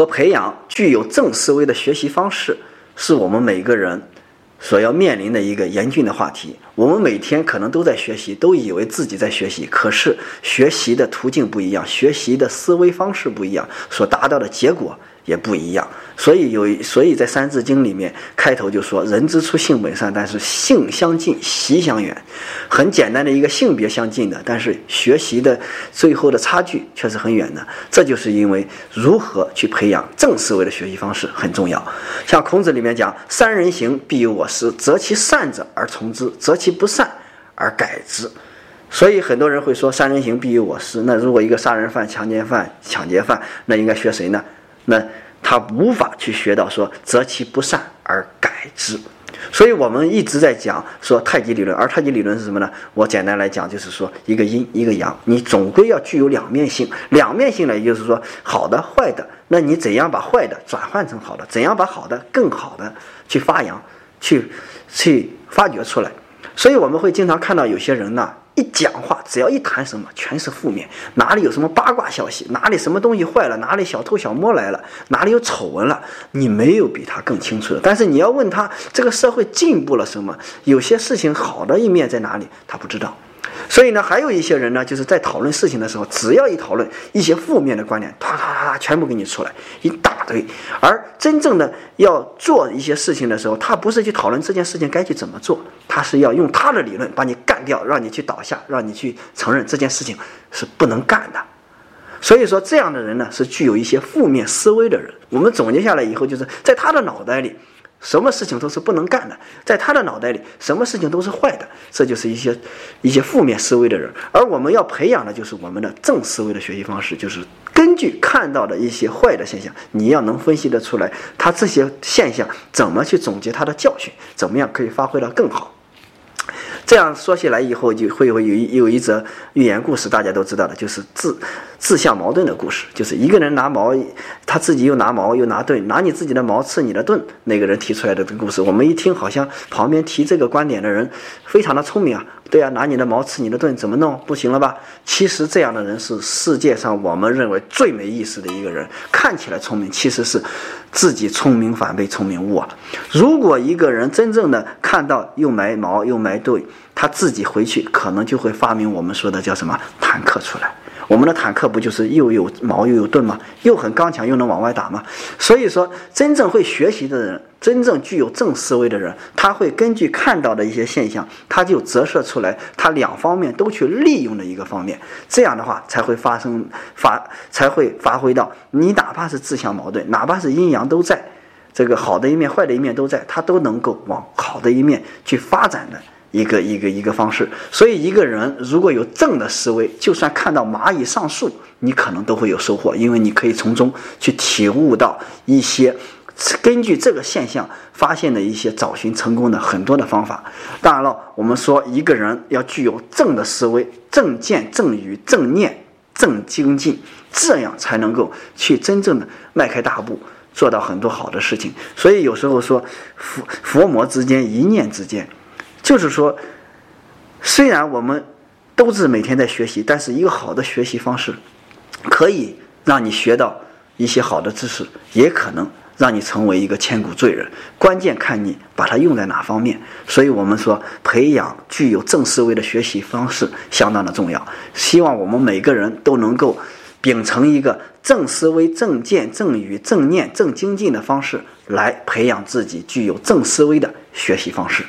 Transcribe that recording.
和培养具有正思维的学习方式，是我们每个人所要面临的一个严峻的话题。我们每天可能都在学习，都以为自己在学习，可是学习的途径不一样，学习的思维方式不一样，所达到的结果。也不一样，所以有，所以在《三字经》里面开头就说：“人之初，性本善，但是性相近，习相远。”很简单的一个性别相近的，但是学习的最后的差距却是很远的。这就是因为如何去培养正思维的学习方式很重要。像孔子里面讲：“三人行，必有我师。择其善者而从之，择其不善而改之。”所以很多人会说：“三人行，必有我师。”那如果一个杀人犯、强奸犯、抢劫犯，那应该学谁呢？那他无法去学到说择其不善而改之，所以我们一直在讲说太极理论，而太极理论是什么呢？我简单来讲就是说一个阴一个阳，你总归要具有两面性。两面性呢，也就是说好的坏的，那你怎样把坏的转换成好的？怎样把好的更好的去发扬、去去发掘出来？所以我们会经常看到有些人呢。一讲话，只要一谈什么，全是负面。哪里有什么八卦消息，哪里什么东西坏了，哪里小偷小摸来了，哪里有丑闻了，你没有比他更清楚的。但是你要问他，这个社会进步了什么？有些事情好的一面在哪里？他不知道。所以呢，还有一些人呢，就是在讨论事情的时候，只要一讨论一些负面的观点，啪啪啪，全部给你出来一大堆。而真正的要做一些事情的时候，他不是去讨论这件事情该去怎么做，他是要用他的理论把你干掉，让你去倒下，让你去承认这件事情是不能干的。所以说，这样的人呢，是具有一些负面思维的人。我们总结下来以后，就是在他的脑袋里。什么事情都是不能干的，在他的脑袋里，什么事情都是坏的，这就是一些一些负面思维的人。而我们要培养的就是我们的正思维的学习方式，就是根据看到的一些坏的现象，你要能分析得出来，他这些现象怎么去总结他的教训，怎么样可以发挥得更好。这样说起来以后，就会有有一有一则寓言故事，大家都知道的，就是自自相矛盾的故事。就是一个人拿矛，他自己又拿矛又拿盾，拿你自己的矛刺你的盾。那个人提出来的这个故事，我们一听，好像旁边提这个观点的人非常的聪明啊。对呀，拿你的矛刺你的盾，怎么弄？不行了吧？其实这样的人是世界上我们认为最没意思的一个人。看起来聪明，其实是自己聪明反被聪明误啊。如果一个人真正的看到又埋矛又埋盾，他自己回去可能就会发明我们说的叫什么坦克出来。我们的坦克不就是又有矛又有盾吗？又很刚强又能往外打吗？所以说，真正会学习的人，真正具有正思维的人，他会根据看到的一些现象，他就折射出来他两方面都去利用的一个方面。这样的话才会发生发才会发挥到你哪怕是自相矛盾，哪怕是阴阳都在，这个好的一面、坏的一面都在，他都能够往好的一面去发展的。一个一个一个方式，所以一个人如果有正的思维，就算看到蚂蚁上树，你可能都会有收获，因为你可以从中去体悟到一些根据这个现象发现的一些找寻成功的很多的方法。当然了，我们说一个人要具有正的思维、正见、正语、正念、正精进，这样才能够去真正的迈开大步，做到很多好的事情。所以有时候说佛佛魔之间一念之间。就是说，虽然我们都是每天在学习，但是一个好的学习方式，可以让你学到一些好的知识，也可能让你成为一个千古罪人。关键看你把它用在哪方面。所以我们说，培养具有正思维的学习方式相当的重要。希望我们每个人都能够秉承一个正思维、正见、正语、正念、正精进的方式，来培养自己具有正思维的学习方式。